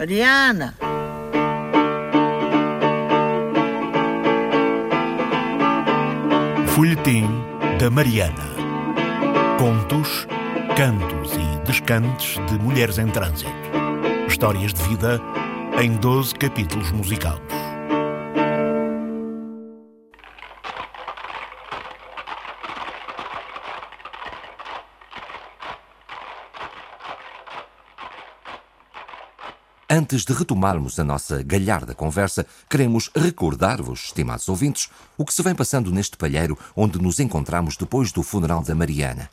Mariana! Folhetim da Mariana. Contos, cantos e descantes de mulheres em trânsito. Histórias de vida em 12 capítulos musicados. Antes de retomarmos a nossa galharda conversa, queremos recordar-vos, estimados ouvintes, o que se vem passando neste palheiro onde nos encontramos depois do funeral da Mariana.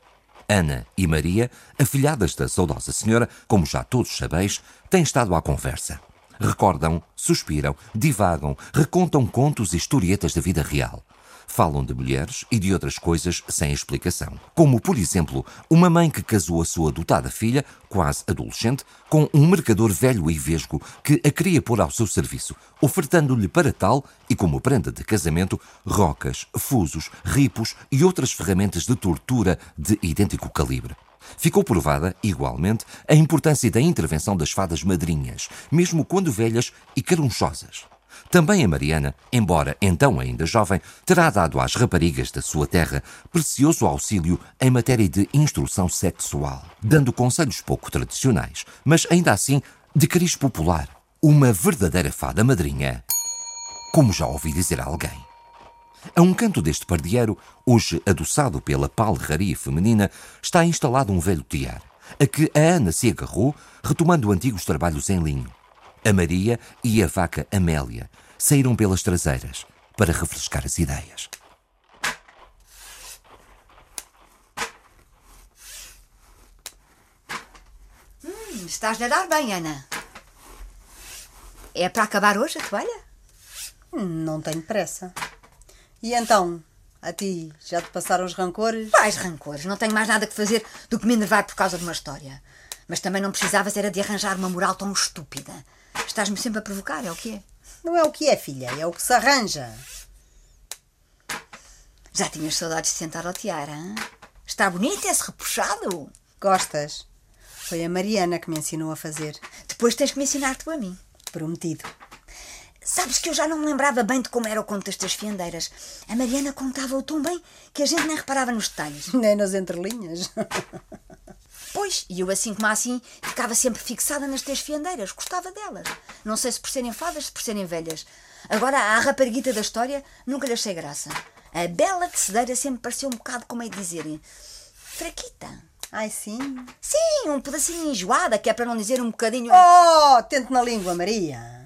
Ana e Maria, afilhadas da saudosa senhora, como já todos sabeis, têm estado à conversa. Recordam, suspiram, divagam, recontam contos e historietas da vida real falam de mulheres e de outras coisas sem explicação. Como, por exemplo, uma mãe que casou a sua dotada filha, quase adolescente, com um mercador velho e vesgo que a queria pôr ao seu serviço, ofertando-lhe para tal, e como prenda de casamento, rocas, fusos, ripos e outras ferramentas de tortura de idêntico calibre. Ficou provada, igualmente, a importância da intervenção das fadas madrinhas, mesmo quando velhas e carunchosas. Também a Mariana, embora então ainda jovem, terá dado às raparigas da sua terra precioso auxílio em matéria de instrução sexual, dando conselhos pouco tradicionais, mas ainda assim de cariz popular. Uma verdadeira fada madrinha, como já ouvi dizer a alguém. A um canto deste pardieiro, hoje adoçado pela palraria feminina, está instalado um velho tiar, a que a Ana se agarrou, retomando antigos trabalhos em linho. A Maria e a vaca Amélia saíram pelas traseiras para refrescar as ideias. Hum, estás a dar bem, Ana. É para acabar hoje a toalha? Não tenho pressa. E então, a ti, já te passaram os rancores? Vais rancores, não tenho mais nada que fazer do que me enervar por causa de uma história. Mas também não precisavas era de arranjar uma moral tão estúpida. Estás-me sempre a provocar, é o que é? Não é o que é, filha, é o que se arranja. Já tinhas saudades de sentar ao tiara, hein? Está bonito esse repuxado? Gostas? Foi a Mariana que me ensinou a fazer. Depois tens que me ensinar tu a mim. Prometido. Sabes que eu já não me lembrava bem de como era o conto destas fiandeiras. A Mariana contava-o tão bem que a gente nem reparava nos detalhes. Nem nas entrelinhas. Pois, e eu assim como assim ficava sempre fixada nas três fiandeiras, gostava delas. Não sei se por serem fadas, se por serem velhas. Agora, a rapariguita da história nunca lhe achei graça. A bela de cedeira sempre pareceu um bocado, como é de dizer, fraquita. Ai, sim? Sim, um pedacinho enjoada, que é para não dizer um bocadinho... Oh, tente na língua, Maria.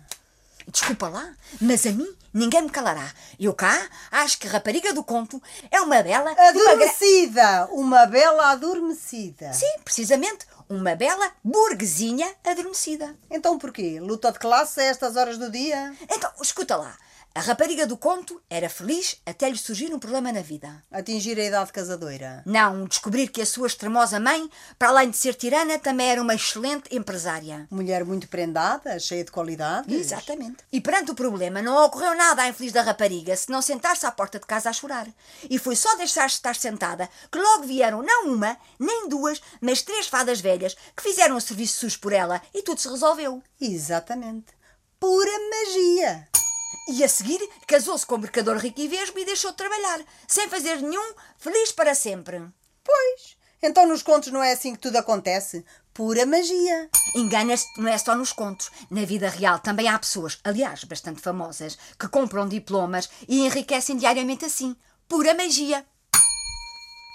Desculpa lá, mas a mim ninguém me calará. Eu cá acho que a rapariga do conto é uma bela. Adormecida! Uma, uma bela adormecida. Sim, precisamente. Uma bela burguesinha adormecida. Então porquê? Luta de classe a estas horas do dia? Então, escuta lá. A rapariga do conto era feliz até lhe surgir um problema na vida. Atingir a idade casadoira? Não, descobrir que a sua extremosa mãe, para além de ser tirana, também era uma excelente empresária. Mulher muito prendada, cheia de qualidades. Exatamente. E perante o problema, não ocorreu nada à infeliz da rapariga senão sentar-se à porta de casa a chorar. E foi só deixar-se estar sentada que logo vieram não uma, nem duas, mas três fadas velhas que fizeram o serviço sujo por ela e tudo se resolveu. Exatamente. Pura magia. E a seguir casou-se com o mercador rico e vesgo e deixou de trabalhar, sem fazer nenhum, feliz para sempre. Pois, então nos contos não é assim que tudo acontece? Pura magia. Enganas-te, não é só nos contos. Na vida real também há pessoas, aliás, bastante famosas, que compram diplomas e enriquecem diariamente assim. Pura magia.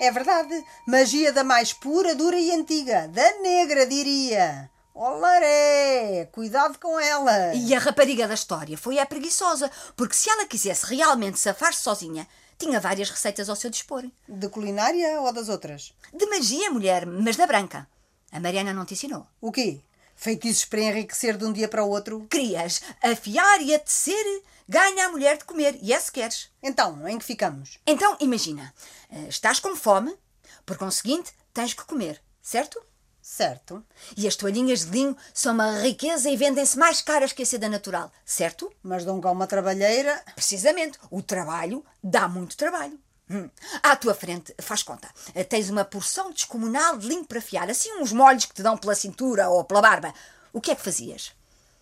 É verdade. Magia da mais pura, dura e antiga. Da negra, diria. Olaré! Cuidado com ela! E a rapariga da história foi a preguiçosa, porque se ela quisesse realmente safar-se sozinha, tinha várias receitas ao seu dispor. De culinária ou das outras? De magia, mulher, mas da branca. A Mariana não te ensinou. O quê? Feitiços para enriquecer de um dia para o outro? Querias afiar e a tecer, ganha a mulher de comer, e é se queres. Então, em que ficamos? Então, imagina, eh, estás com fome, por conseguinte, tens que comer, certo? Certo. E as toalhinhas de linho são uma riqueza e vendem-se mais caras que a seda natural, certo? Mas dão cá uma trabalheira. Precisamente. O trabalho dá muito trabalho. Hum. À tua frente, faz conta, tens uma porção descomunal de linho para fiar, assim uns molhos que te dão pela cintura ou pela barba. O que é que fazias?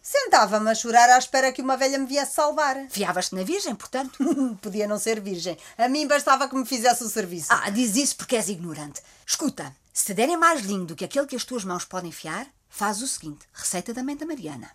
Sentava-me a chorar à espera que uma velha me viesse salvar. Fiavas-te na Virgem, portanto. Podia não ser virgem. A mim bastava que me fizesse o serviço. Ah, diz isso porque és ignorante. Escuta, se te derem mais linho do que aquele que as tuas mãos podem fiar, faz o seguinte: receita da da Mariana.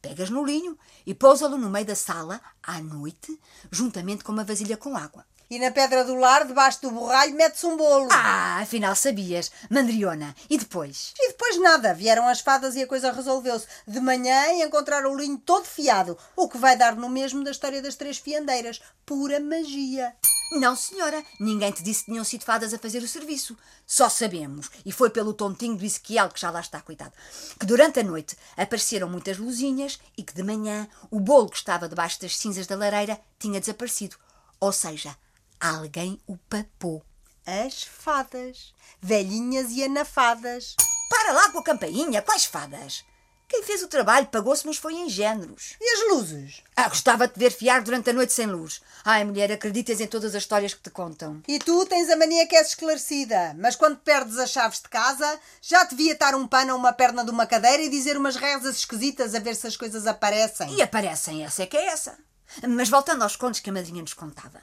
Pegas no linho e pousa-lo no meio da sala, à noite, juntamente com uma vasilha com água. E na pedra do lar, debaixo do borralho, mete-se um bolo. Ah, afinal sabias. Mandriona. E depois? E depois nada, vieram as fadas e a coisa resolveu-se. De manhã encontraram o linho todo fiado, o que vai dar no mesmo da história das três fiandeiras. Pura magia. Não, senhora. Ninguém te disse que tinham sido fadas a fazer o serviço. Só sabemos, e foi pelo tontinho do Ezequiel, que já lá está, coitado, que durante a noite apareceram muitas luzinhas e que de manhã o bolo que estava debaixo das cinzas da lareira tinha desaparecido. Ou seja, alguém o papou. As fadas. Velhinhas e anafadas. Para lá com a campainha, quais fadas? Quem fez o trabalho pagou-se, mas foi em géneros. E as luzes? Ah, gostava de te ver fiar durante a noite sem luz. Ai, mulher, acreditas em todas as histórias que te contam. E tu tens a mania que és esclarecida, mas quando perdes as chaves de casa, já te via estar um pano a uma perna de uma cadeira e dizer umas rezas esquisitas a ver se as coisas aparecem. E aparecem, essa é que é essa. Mas voltando aos contos que a madrinha nos contava.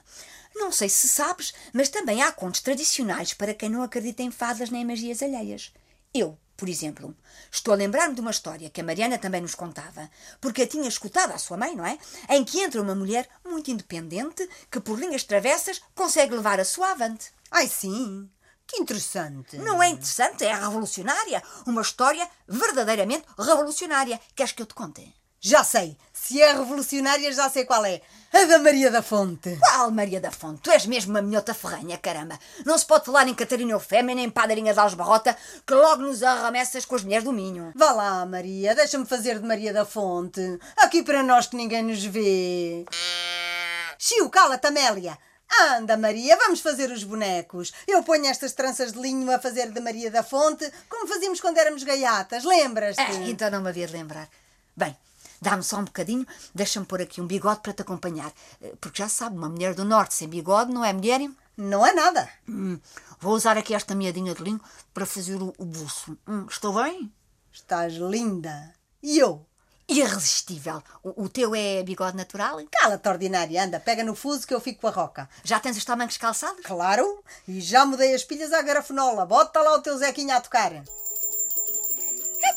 Não sei se sabes, mas também há contos tradicionais para quem não acredita em fadas nem em magias alheias. Eu, por exemplo, estou a lembrar-me de uma história que a Mariana também nos contava, porque a tinha escutado à sua mãe, não é? Em que entra uma mulher muito independente que, por linhas travessas, consegue levar a sua avante. Ai sim, que interessante. Não é interessante, é revolucionária. Uma história verdadeiramente revolucionária. Queres que eu te conte? Já sei, se é revolucionária já sei qual é. A da Maria da Fonte. Qual Maria da Fonte? Tu és mesmo uma minhota ferranha, caramba. Não se pode falar em Catarina Eufémia nem em Padarinha de Alesbarrota que logo nos arremessas com as mulheres do Minho. Vá lá, Maria, deixa-me fazer de Maria da Fonte. Aqui para nós que ninguém nos vê. Chiu, cala-te, Amélia. Anda, Maria, vamos fazer os bonecos. Eu ponho estas tranças de linho a fazer de Maria da Fonte, como fazíamos quando éramos gaiatas, lembras-te? Ah, então não me havia de lembrar. Bem, dá-me só um bocadinho, deixa-me pôr aqui um bigode para te acompanhar. Eh, Porque já sabe, uma mulher do norte sem bigode não é mulher. Não é nada. Hum, vou usar aqui esta meadinha de linho para fazer o, o buço. Hum, estou bem? Estás linda. E eu? Irresistível. O, o teu é bigode natural? Cala-te, ordinária. Anda, pega no fuso que eu fico com a roca. Já tens os tamancos calçados? Claro, e já mudei as pilhas à garafenola. Bota lá o teu Zequinha a tocar.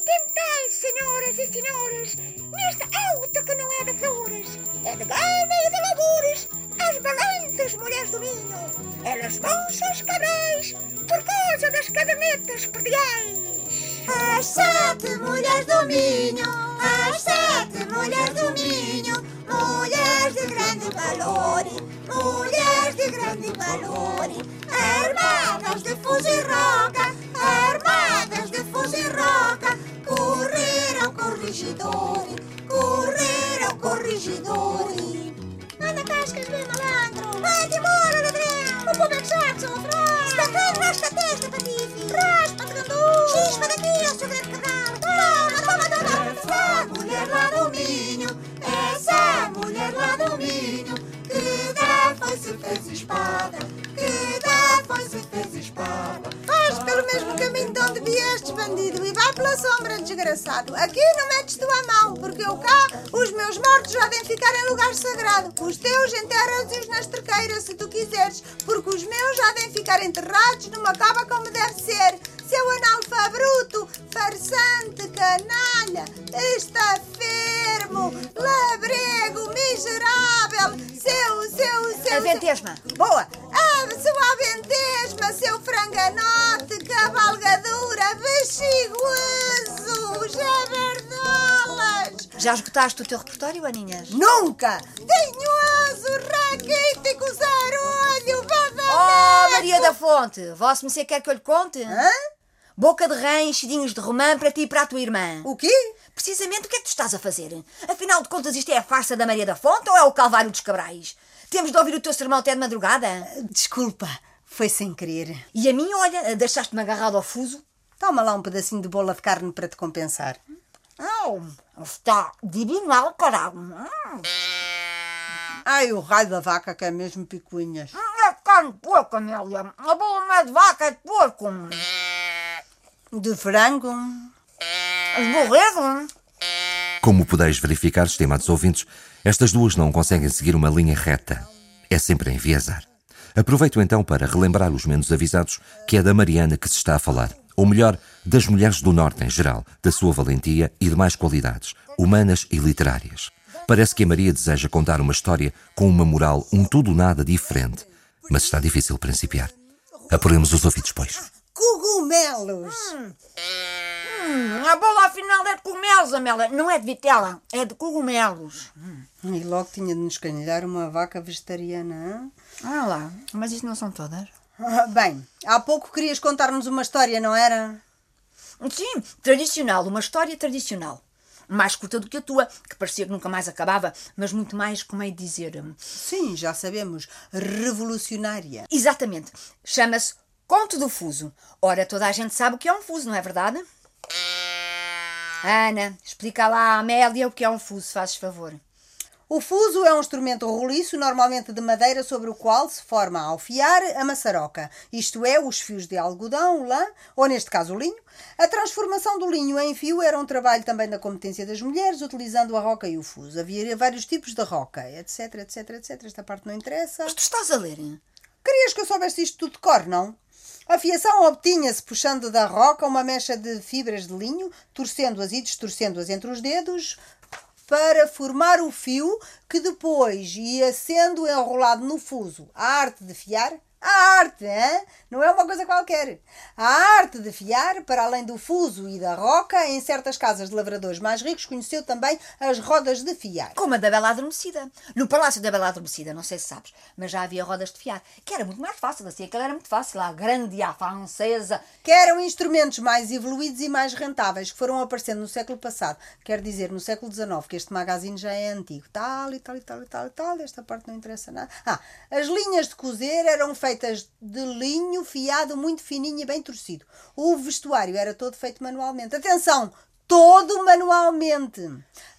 Atentai, senhoras e senhores, nesta alta que não é de flores, é de gana e de labores, as balanças mulheres do Minho, elas vão-se aos cabrais, por causa das cadernetas perdiais. As sete mulheres do Minho, as sete mulheres do Minho, mulheres de grande valor, mulheres de grande valor, armadas de fuso desgraçado. Aqui não metes tu a mão, porque eu cá, os meus mortos já devem ficar em lugar sagrado. Os teus enterras-os nas trequeiras, se tu quiseres, porque os meus já devem ficar enterrados numa cava como deve ser. Seu analfabruto, farsante, canalha, estafermo, labrego, miserável, seu, seu, seu... A ventesma. Boa! Ah, sua aventesma, seu franganote, cavalgadura, bexiguoso, jabardolas! Já esgotaste o teu repertório, Aninhas? Nunca! Tinhoso, raquítico, zarolho, Oh, badameco! Maria da Fonte, vosso me quer que eu lhe conte? Hã? Boca de rã, enchidinhos de romã para ti e para a tua irmã. O quê? Precisamente o que é que tu estás a fazer? Afinal de contas, isto é a farsa da Maria da Fonte ou é o Calvário dos Cabrais? Temos de ouvir o teu sermão até de madrugada? Desculpa, foi sem querer. E a mim, olha, deixaste-me agarrado ao fuso? Toma lá um pedacinho de bola de carne para te compensar. Não, está divinal, caralho. Hum, Ai, o raio da vaca que é mesmo picuinhas. é carne de porco, Amélia. A bola não é de vaca, é de porco. De frango? Esborrego. Como podeis verificar, estimados ouvintes, estas duas não conseguem seguir uma linha reta. É sempre a enviesar. Aproveito então para relembrar os menos avisados que é da Mariana que se está a falar. Ou melhor, das mulheres do Norte em geral, da sua valentia e demais qualidades, humanas e literárias. Parece que a Maria deseja contar uma história com uma moral um tudo nada diferente, mas está difícil principiar. Apuremos os ouvidos, pois. Cogumelos! Hum, a bola afinal é de cogumelos, Amélia. Não é de vitela, é de cogumelos. E logo tinha de nos canhilhar uma vaca vegetariana. Ah lá, mas isso não são todas. Ah, Bem, há pouco querias contar-nos uma história, não era? Sim, tradicional, uma história tradicional. Mais curta do que a tua, que parecia que nunca mais acabava, mas muito mais, como é dizer. hum, Sim, já sabemos. Revolucionária. Exatamente. Chama-se Conto do Fuso. Ora, toda a gente sabe o que é um fuso, não é verdade? Ana, explica lá à Amélia o que é um fuso, fazes favor. O fuso é um instrumento roliço, normalmente de madeira, sobre o qual se forma ao fiar a maçaroca, isto é, os fios de algodão, lã, ou neste caso o linho. A transformação do linho em fio era um trabalho também da competência das mulheres, utilizando a roca e o fuso. Havia vários tipos de roca, etc, etc, etc. Esta parte não interessa. Mas tu estás a ler? hein? Querias que eu soubesse isto tudo de cor, não? A fiação obtinha-se puxando da roca uma mecha de fibras de linho, torcendo-as e destorcendo-as entre os dedos, para formar o fio que depois ia sendo enrolado no fuso. A arte de fiar. A arte, hein? não é uma coisa qualquer. A arte de fiar, para além do fuso e da roca, em certas casas de lavradores mais ricos, conheceu também as rodas de fiar. Como a da Bela Adormecida. No Palácio da Bela Adormecida, não sei se sabes, mas já havia rodas de fiar, que era muito mais fácil, assim, aquela era muito fácil, a grande e a francesa. que eram instrumentos mais evoluídos e mais rentáveis que foram aparecendo no século passado. Quer dizer, no século XIX, que este magazine já é antigo. Tal e tal e tal e tal e tal. Esta parte não interessa nada. Ah, as linhas de cozer eram feitas de linho fiado muito fininho e bem torcido. O vestuário era todo feito manualmente. Atenção! Todo manualmente.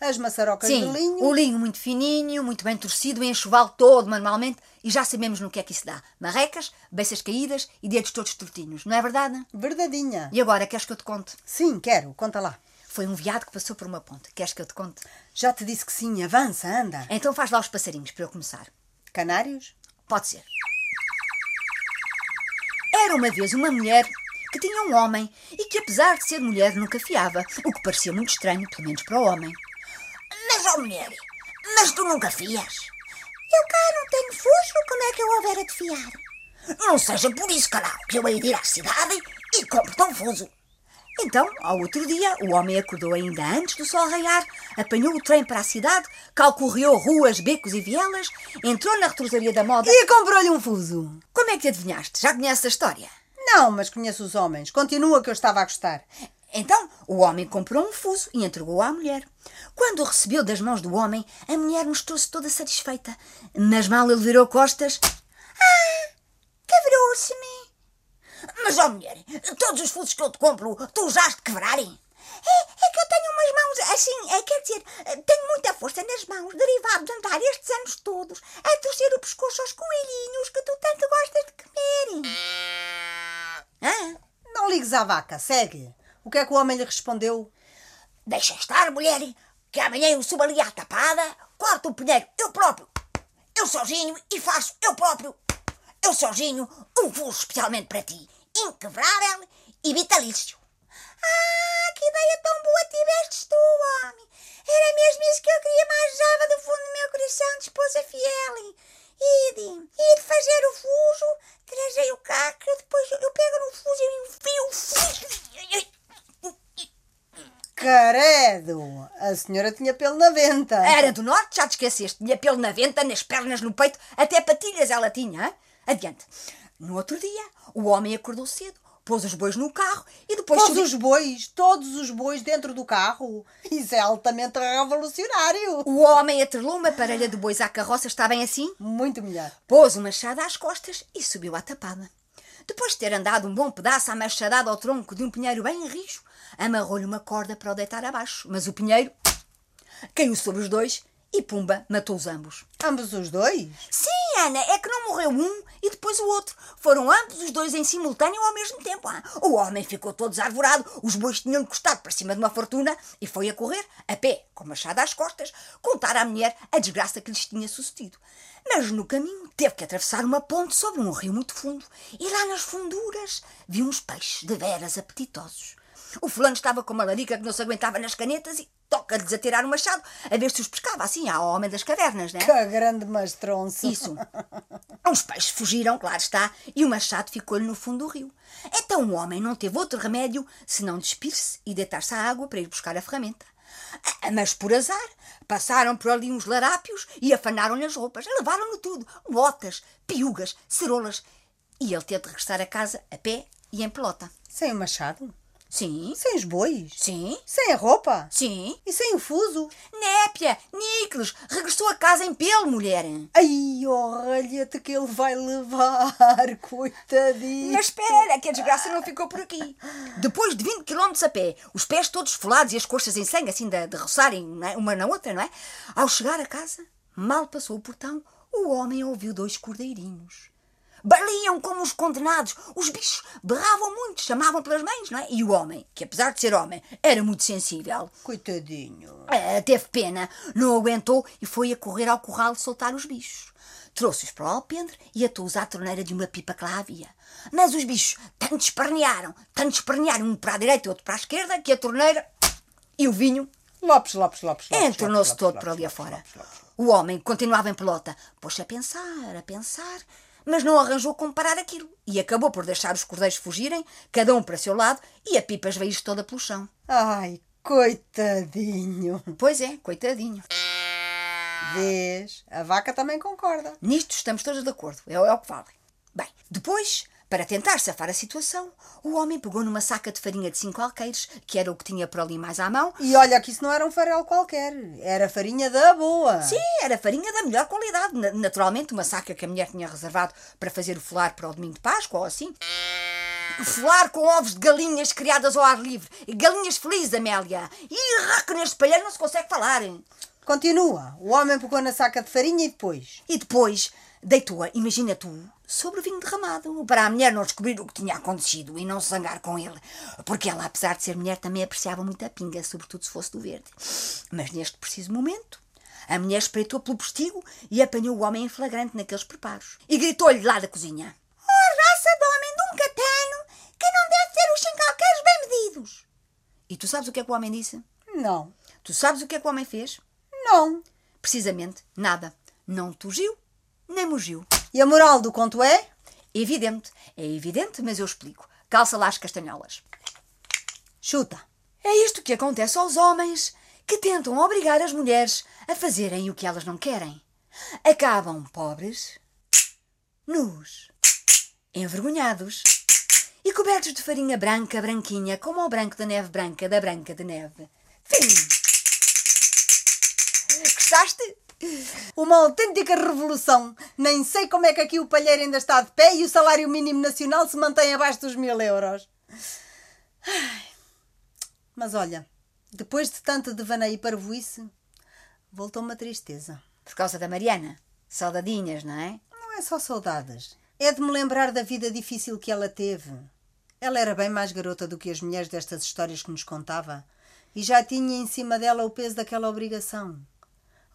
As maçarocas Sim, de linho. o linho muito fininho, muito bem torcido, o enxoval todo manualmente, e já sabemos no que é que isso dá. Marrecas, beiças caídas e dedos todos tortinhos, não é verdade? Verdadinha. E agora, queres que eu te conte? Sim, quero. Conta lá. Foi um viado que passou por uma ponte. Queres que eu te conte? Já te disse que sim. Avança, anda. Então faz lá os passarinhos para eu começar. Canários? Pode ser. Era uma vez uma mulher que tinha um homem e que, apesar de ser mulher, nunca fiava, o que parecia muito estranho, pelo menos para o homem. Mas, ó mulher, mas tu nunca fias? Eu cá não tenho fuso, como é que eu houver de fiar? Não seja por isso, caralho, que eu hei de ir à cidade e compro-te um fuso. Então, ao outro dia, o homem acordou ainda antes do sol raiar, apanhou o trem para a cidade, calcorreou ruas, becos e vielas, entrou na retrosaria da moda. E comprou-lhe um fuso. Como é que adivinhaste? Já conheces a história? Não, mas conheço os homens. Continua que eu estava a gostar. Então, o homem comprou um fuso e entregou à mulher. Quando o recebeu das mãos do homem, a mulher mostrou-se toda satisfeita. Mas mal ele virou costas. Quebrou-se-me. Mas, ó mulher, todos os fusos que eu te compro, tu já has de quebrarem? É, é que eu tenho umas mãos assim, é, quer dizer, tenho muita força nas mãos, derivado de andar estes anos todos a torcer o pescoço aos coelhinhos que tu tanto gostas de comer. Ah, Não ligues à vaca, segue. O que é que o homem lhe respondeu? Deixa estar, mulher, que amanhã eu subo ali à tapada, corto o pinheiro eu próprio, eu sozinho e faço eu próprio, eu sozinho, um fuso especialmente para ti, inquebrável e vitalício. Ah, que ideia tão boa tivestes tu, homem! Era mesmo isso que eu queria mais java do fundo do meu coração de esposa fiel. E de, e de fazer o fuso, trazei o cá, que eu depois eu pego no fuso e enfio o fuso. Caredo! A senhora tinha pelo na venta. era do norte, já te esqueceste. Tinha pelo na venta, nas pernas, no peito, até patilhas ela tinha. hã? Adiante. No outro dia, o homem acordou cedo, pôs os bois no carro e depois... Todos subiu- os bois, todos os bois dentro do carro. Isso é altamente revolucionário. O homem atrelou uma parelha de bois à carroça, está bem assim? Muito melhor. Pôs o machado às costas e subiu à tapada. Depois de ter andado um bom pedaço à machadada ao tronco de um pinheiro bem rijo, amarrou-lhe uma corda para o deitar abaixo. Mas o pinheiro caiu sobre os dois e, pumba, matou-os ambos. Ambos os dois? Sim, Ana, é que não morreu um e depois o outro. Foram ambos os dois em simultâneo ao mesmo tempo. ah. O homem ficou todo desarvorado, os bois tinham encostado para cima de uma fortuna e foi a correr, a pé, com machado às costas, contar à mulher a desgraça que lhes tinha sucedido. Mas no caminho teve que atravessar uma ponte sobre um rio muito fundo e lá nas funduras viu uns peixes de veras apetitosos. O fulano estava com uma larica que não se aguentava nas canetas e toca-lhes a tirar o machado a ver se os pescava assim ao homem das cavernas, né? Que grande mastronço. Isso. Os peixes fugiram, claro está, e o machado ficou-lhe no fundo do rio. Então o homem não teve outro remédio senão despir-se e deitar-se à água para ir buscar a ferramenta. Ah, Mas por azar, passaram por ali uns larápios e afanaram-lhe as roupas. Levaram-lhe tudo: botas, piugas, cerolas. E ele teve de regressar a casa a pé e em pelota. Sem o machado? Sim, Sem os bois? sim, Sem a roupa? sim. E sem o fuso? Népia, Níqueles, regressou a casa em pelo, mulher. Ai, olha-te que ele vai levar, coitadinho. Mas espera, que a desgraça não ficou por aqui. Depois de 20 km a pé, os pés todos esfolados e as coxas em sangue, assim de, de roçarem é? uma na outra, não é? Ao chegar a casa, mal passou o portão, o homem ouviu dois cordeirinhos. Baliam como os condenados. Os bichos berravam muito, chamavam pelas mães, não é? E o homem, que apesar de ser homem, era muito sensível, Coitadinho. ah, teve pena, não aguentou e foi a correr ao curral soltar os bichos. Trouxe-os para o alpendre e atou-os à torneira de uma pipa que lá havia. Mas os bichos tanto espernearam, tanto espernearam, um para a direita e outro para a esquerda, que a torneira e o vinho Lopes, Lopes, Lopes, Lopes. entornou-se todo Lopes, por ali Lopes, afora. Lopes. O homem continuava em pelota, pôs-se a pensar, a pensar, mas não arranjou como parar aquilo e acabou por deixar os cordeiros fugirem, cada um para seu lado, e a pipa esveio toda pelo chão. Ai, coitadinho. Pois é, coitadinho. Vês? A vaca também concorda. Nisto estamos todos de acordo, é, é o que vale. Bem, depois, para tentar safar a situação, o homem pegou numa saca de farinha de cinco alqueires, que era o que tinha por ali mais à mão. E olha que isso não era um farelo qualquer. Era farinha da boa. Sim, era farinha da melhor qualidade. Na- Naturalmente, uma saca que a mulher tinha reservado para fazer o folar para o domingo de Páscoa ou assim. Folar com ovos de galinhas criadas ao ar livre. Galinhas felizes, Amélia. E raco neste palheiro não se consegue falar. Continua. O homem pegou na saca de farinha e depois. E depois deitou-a, imagina tu, sobre o vinho derramado, para a mulher não descobrir o que tinha acontecido e não se zangar com ele. Porque ela, apesar de ser mulher, também apreciava muito a pinga, sobretudo se fosse do verde. Mas neste preciso momento, a mulher espreitou pelo postigo e apanhou o homem em flagrante naqueles preparos. E gritou-lhe lá da cozinha. Oh, raça de homem de um catano, que não deve ter os chincalqueiros bem medidos. E tu sabes o que é que o homem disse? Não. Tu sabes o que é que o homem fez? Não. Precisamente nada. Não tugiu, nem mugiu. E a moral do conto é? Evidente, é evidente, mas eu explico. Calça lá as castanholas. Chuta. É isto que acontece aos homens que tentam obrigar as mulheres a fazerem o que elas não querem. Acabam pobres, nus, envergonhados e cobertos de farinha branca, branquinha, como o branco da neve branca da branca de neve. Fim! Gostaste? Uma autêntica revolução. Nem sei como é que aqui o palheiro ainda está de pé e o salário mínimo nacional se mantém abaixo dos mil euros. Ai. Mas olha, depois de tanto devaneio e parvoíce, voltou-me a tristeza. Por causa da Mariana. Saudadinhas, não é? Não é só saudades. É de me lembrar da vida difícil que ela teve. Ela era bem mais garota do que as mulheres destas histórias que nos contava e já tinha em cima dela o peso daquela obrigação.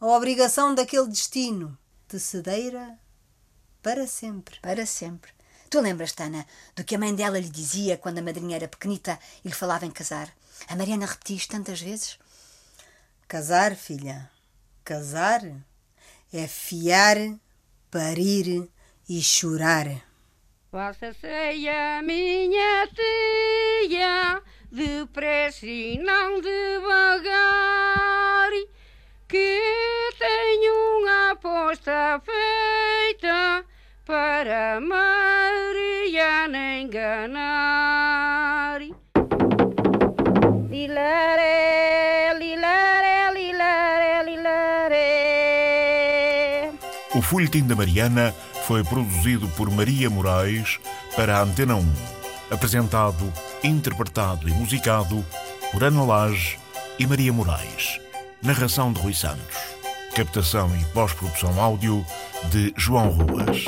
A obrigação daquele destino. Tecedeira para sempre. Para sempre. Tu lembras-te, Ana, do que a mãe dela lhe dizia quando a madrinha era pequenita e lhe falava em casar? A Mariana repetia isto tantas vezes. Casar, filha. Casar é fiar, parir e chorar. Faça-se a minha tia, depressa e não devagar, que tenho uma aposta feita para Mariana enganar. Lilaré, lilaré, lilaré, lilaré. O Folhetim da Mariana foi produzido por Maria Moraes para a Antena 1. Apresentado, interpretado e musicado por Ana Lage e Maria Moraes. Narração de Rui Santos. Captação e pós-produção áudio de João Ruas.